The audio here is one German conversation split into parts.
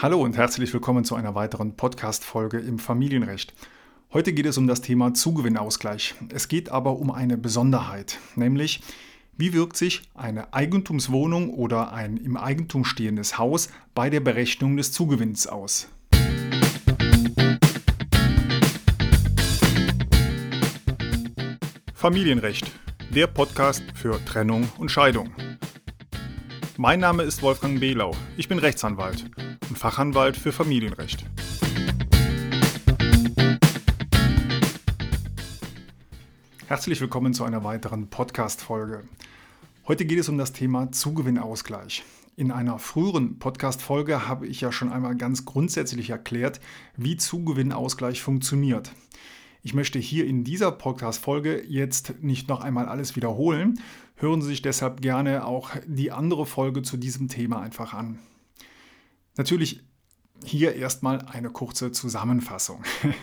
Hallo und herzlich willkommen zu einer weiteren Podcast-Folge im Familienrecht. Heute geht es um das Thema Zugewinnausgleich. Es geht aber um eine Besonderheit, nämlich wie wirkt sich eine Eigentumswohnung oder ein im Eigentum stehendes Haus bei der Berechnung des Zugewinns aus? Familienrecht, der Podcast für Trennung und Scheidung. Mein Name ist Wolfgang Behlau. Ich bin Rechtsanwalt Fachanwalt für Familienrecht. Herzlich willkommen zu einer weiteren Podcast-Folge. Heute geht es um das Thema Zugewinnausgleich. In einer früheren Podcast-Folge habe ich ja schon einmal ganz grundsätzlich erklärt, wie Zugewinnausgleich funktioniert. Ich möchte hier in dieser Podcast-Folge jetzt nicht noch einmal alles wiederholen. Hören Sie sich deshalb gerne auch die andere Folge zu diesem Thema einfach an. Natürlich hier erstmal eine kurze Zusammenfassung.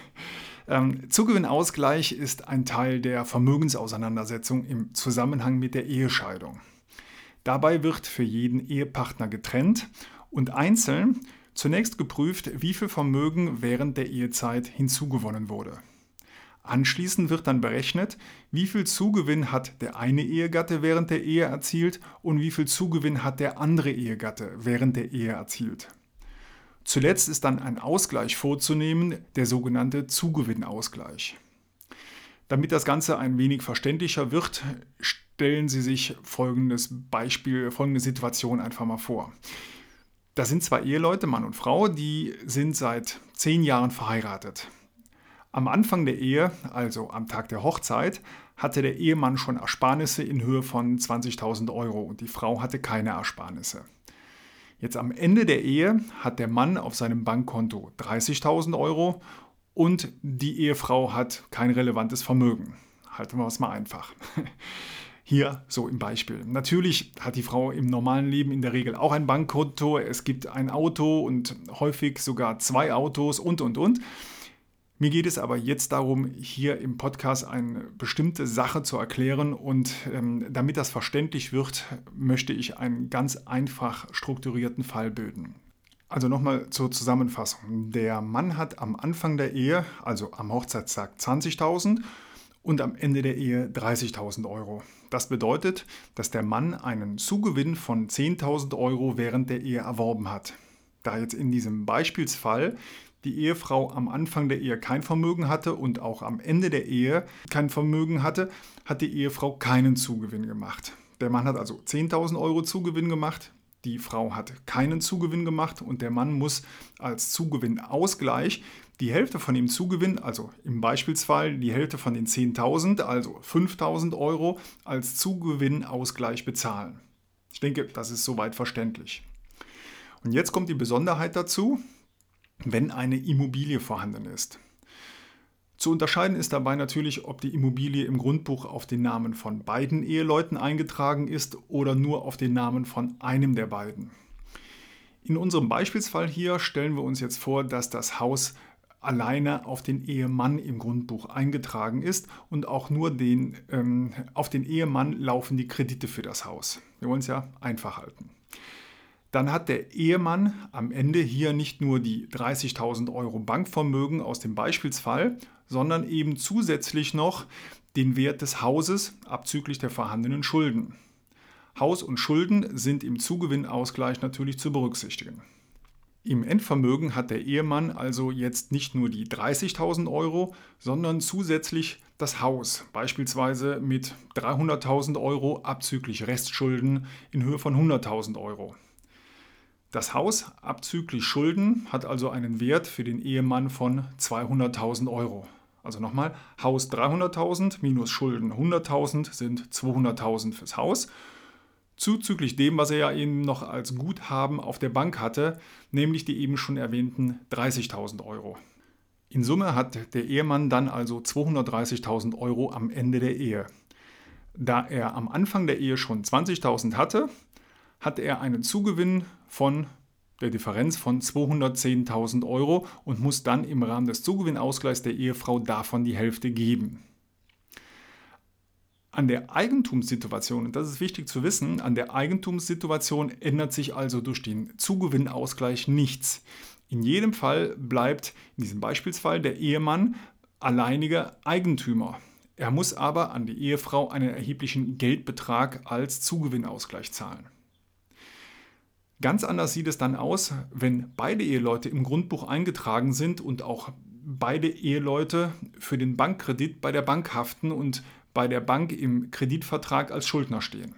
Ähm, Zugewinnausgleich ist ein Teil der Vermögensauseinandersetzung im Zusammenhang mit der Ehescheidung. Dabei wird für jeden Ehepartner getrennt und einzeln zunächst geprüft, wie viel Vermögen während der Ehezeit hinzugewonnen wurde. Anschließend wird dann berechnet, wie viel Zugewinn hat der eine Ehegatte während der Ehe erzielt und wie viel Zugewinn hat der andere Ehegatte während der Ehe erzielt. Zuletzt ist dann ein Ausgleich vorzunehmen, der sogenannte Zugewinnausgleich. Damit das Ganze ein wenig verständlicher wird, stellen Sie sich folgendes Beispiel, folgende Situation einfach mal vor. Da sind zwei Eheleute, Mann und Frau, die sind seit zehn Jahren verheiratet. Am Anfang der Ehe, also am Tag der Hochzeit, hatte der Ehemann schon Ersparnisse in Höhe von 20.000 Euro und die Frau hatte keine Ersparnisse. Jetzt am Ende der Ehe hat der Mann auf seinem Bankkonto 30.000 Euro und die Ehefrau hat kein relevantes Vermögen. Halten wir es mal einfach. Hier so im Beispiel. Natürlich hat die Frau im normalen Leben in der Regel auch ein Bankkonto. Es gibt ein Auto und häufig sogar zwei Autos und, und, und. Mir geht es aber jetzt darum, hier im Podcast eine bestimmte Sache zu erklären und ähm, damit das verständlich wird, möchte ich einen ganz einfach strukturierten Fall bilden. Also nochmal zur Zusammenfassung. Der Mann hat am Anfang der Ehe, also am Hochzeitstag 20.000 und am Ende der Ehe 30.000 Euro. Das bedeutet, dass der Mann einen Zugewinn von 10.000 Euro während der Ehe erworben hat. Da jetzt in diesem Beispielsfall die Ehefrau am Anfang der Ehe kein Vermögen hatte und auch am Ende der Ehe kein Vermögen hatte, hat die Ehefrau keinen Zugewinn gemacht. Der Mann hat also 10.000 Euro Zugewinn gemacht, die Frau hat keinen Zugewinn gemacht und der Mann muss als Zugewinnausgleich die Hälfte von dem Zugewinn, also im Beispielsfall die Hälfte von den 10.000, also 5.000 Euro, als Zugewinnausgleich bezahlen. Ich denke, das ist soweit verständlich. Und jetzt kommt die Besonderheit dazu, wenn eine Immobilie vorhanden ist. Zu unterscheiden ist dabei natürlich, ob die Immobilie im Grundbuch auf den Namen von beiden Eheleuten eingetragen ist oder nur auf den Namen von einem der beiden. In unserem Beispielsfall hier stellen wir uns jetzt vor, dass das Haus alleine auf den Ehemann im Grundbuch eingetragen ist und auch nur den, ähm, auf den Ehemann laufen die Kredite für das Haus. Wir wollen es ja einfach halten dann hat der Ehemann am Ende hier nicht nur die 30.000 Euro Bankvermögen aus dem Beispielsfall, sondern eben zusätzlich noch den Wert des Hauses abzüglich der vorhandenen Schulden. Haus und Schulden sind im Zugewinnausgleich natürlich zu berücksichtigen. Im Endvermögen hat der Ehemann also jetzt nicht nur die 30.000 Euro, sondern zusätzlich das Haus, beispielsweise mit 300.000 Euro abzüglich Restschulden in Höhe von 100.000 Euro. Das Haus abzüglich Schulden hat also einen Wert für den Ehemann von 200.000 Euro. Also nochmal, Haus 300.000 minus Schulden 100.000 sind 200.000 fürs Haus. Zuzüglich dem, was er ja eben noch als Guthaben auf der Bank hatte, nämlich die eben schon erwähnten 30.000 Euro. In Summe hat der Ehemann dann also 230.000 Euro am Ende der Ehe. Da er am Anfang der Ehe schon 20.000 hatte, hat er einen Zugewinn von der Differenz von 210.000 Euro und muss dann im Rahmen des Zugewinnausgleichs der Ehefrau davon die Hälfte geben. An der Eigentumssituation, und das ist wichtig zu wissen, an der Eigentumssituation ändert sich also durch den Zugewinnausgleich nichts. In jedem Fall bleibt in diesem Beispielsfall der Ehemann alleiniger Eigentümer. Er muss aber an die Ehefrau einen erheblichen Geldbetrag als Zugewinnausgleich zahlen. Ganz anders sieht es dann aus, wenn beide Eheleute im Grundbuch eingetragen sind und auch beide Eheleute für den Bankkredit bei der Bank haften und bei der Bank im Kreditvertrag als Schuldner stehen.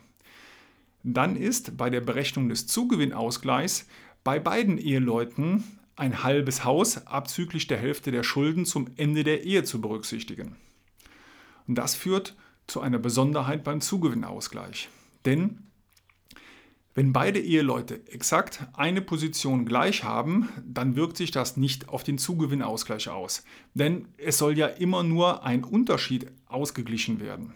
Dann ist bei der Berechnung des Zugewinnausgleichs bei beiden Eheleuten ein halbes Haus abzüglich der Hälfte der Schulden zum Ende der Ehe zu berücksichtigen. Und das führt zu einer Besonderheit beim Zugewinnausgleich. Denn wenn beide Eheleute exakt eine Position gleich haben, dann wirkt sich das nicht auf den Zugewinnausgleich aus. Denn es soll ja immer nur ein Unterschied ausgeglichen werden.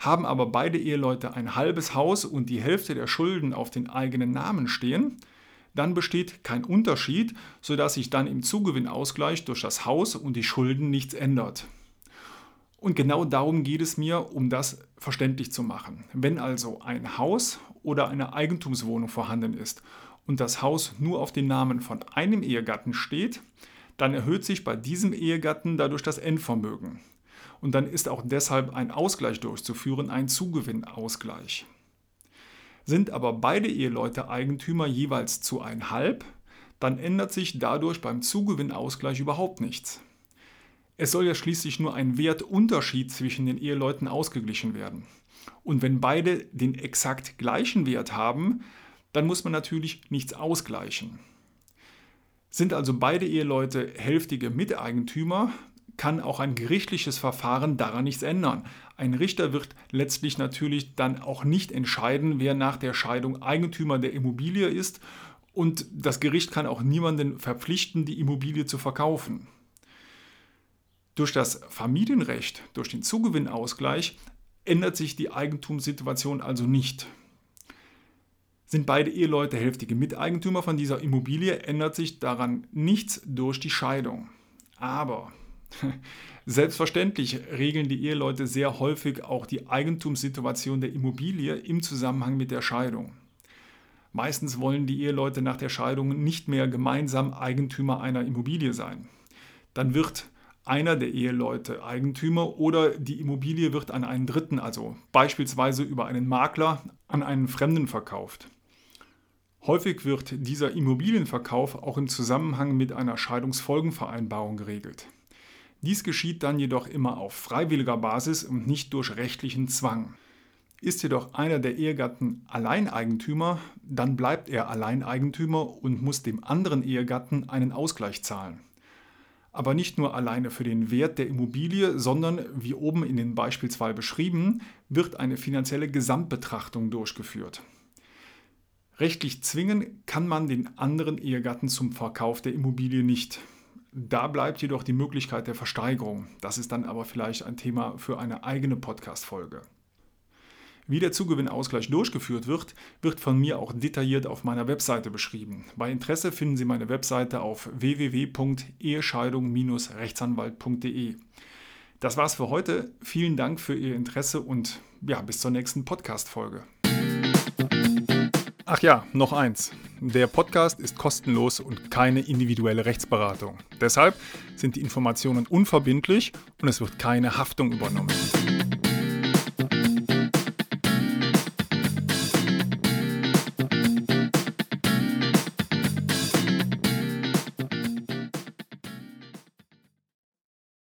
Haben aber beide Eheleute ein halbes Haus und die Hälfte der Schulden auf den eigenen Namen stehen, dann besteht kein Unterschied, sodass sich dann im Zugewinnausgleich durch das Haus und die Schulden nichts ändert. Und genau darum geht es mir, um das verständlich zu machen. Wenn also ein Haus oder eine Eigentumswohnung vorhanden ist und das Haus nur auf den Namen von einem Ehegatten steht, dann erhöht sich bei diesem Ehegatten dadurch das Endvermögen. Und dann ist auch deshalb ein Ausgleich durchzuführen, ein Zugewinnausgleich. Sind aber beide Eheleute Eigentümer jeweils zu ein halb, dann ändert sich dadurch beim Zugewinnausgleich überhaupt nichts. Es soll ja schließlich nur ein Wertunterschied zwischen den Eheleuten ausgeglichen werden. Und wenn beide den exakt gleichen Wert haben, dann muss man natürlich nichts ausgleichen. Sind also beide Eheleute hälftige Miteigentümer, kann auch ein gerichtliches Verfahren daran nichts ändern. Ein Richter wird letztlich natürlich dann auch nicht entscheiden, wer nach der Scheidung Eigentümer der Immobilie ist und das Gericht kann auch niemanden verpflichten, die Immobilie zu verkaufen. Durch das Familienrecht, durch den Zugewinnausgleich ändert sich die Eigentumssituation also nicht. Sind beide Eheleute hälftige Miteigentümer von dieser Immobilie, ändert sich daran nichts durch die Scheidung. Aber selbstverständlich regeln die Eheleute sehr häufig auch die Eigentumssituation der Immobilie im Zusammenhang mit der Scheidung. Meistens wollen die Eheleute nach der Scheidung nicht mehr gemeinsam Eigentümer einer Immobilie sein. Dann wird einer der Eheleute Eigentümer oder die Immobilie wird an einen Dritten, also beispielsweise über einen Makler, an einen Fremden verkauft. Häufig wird dieser Immobilienverkauf auch im Zusammenhang mit einer Scheidungsfolgenvereinbarung geregelt. Dies geschieht dann jedoch immer auf freiwilliger Basis und nicht durch rechtlichen Zwang. Ist jedoch einer der Ehegatten Alleineigentümer, dann bleibt er Alleineigentümer und muss dem anderen Ehegatten einen Ausgleich zahlen aber nicht nur alleine für den Wert der Immobilie, sondern, wie oben in den Beispielsfall beschrieben, wird eine finanzielle Gesamtbetrachtung durchgeführt. Rechtlich zwingen kann man den anderen Ehegatten zum Verkauf der Immobilie nicht. Da bleibt jedoch die Möglichkeit der Versteigerung. Das ist dann aber vielleicht ein Thema für eine eigene Podcast-Folge. Wie der Zugewinnausgleich durchgeführt wird, wird von mir auch detailliert auf meiner Webseite beschrieben. Bei Interesse finden Sie meine Webseite auf www.ehescheidung-rechtsanwalt.de. Das war's für heute. Vielen Dank für Ihr Interesse und ja, bis zur nächsten Podcast-Folge. Ach ja, noch eins. Der Podcast ist kostenlos und keine individuelle Rechtsberatung. Deshalb sind die Informationen unverbindlich und es wird keine Haftung übernommen.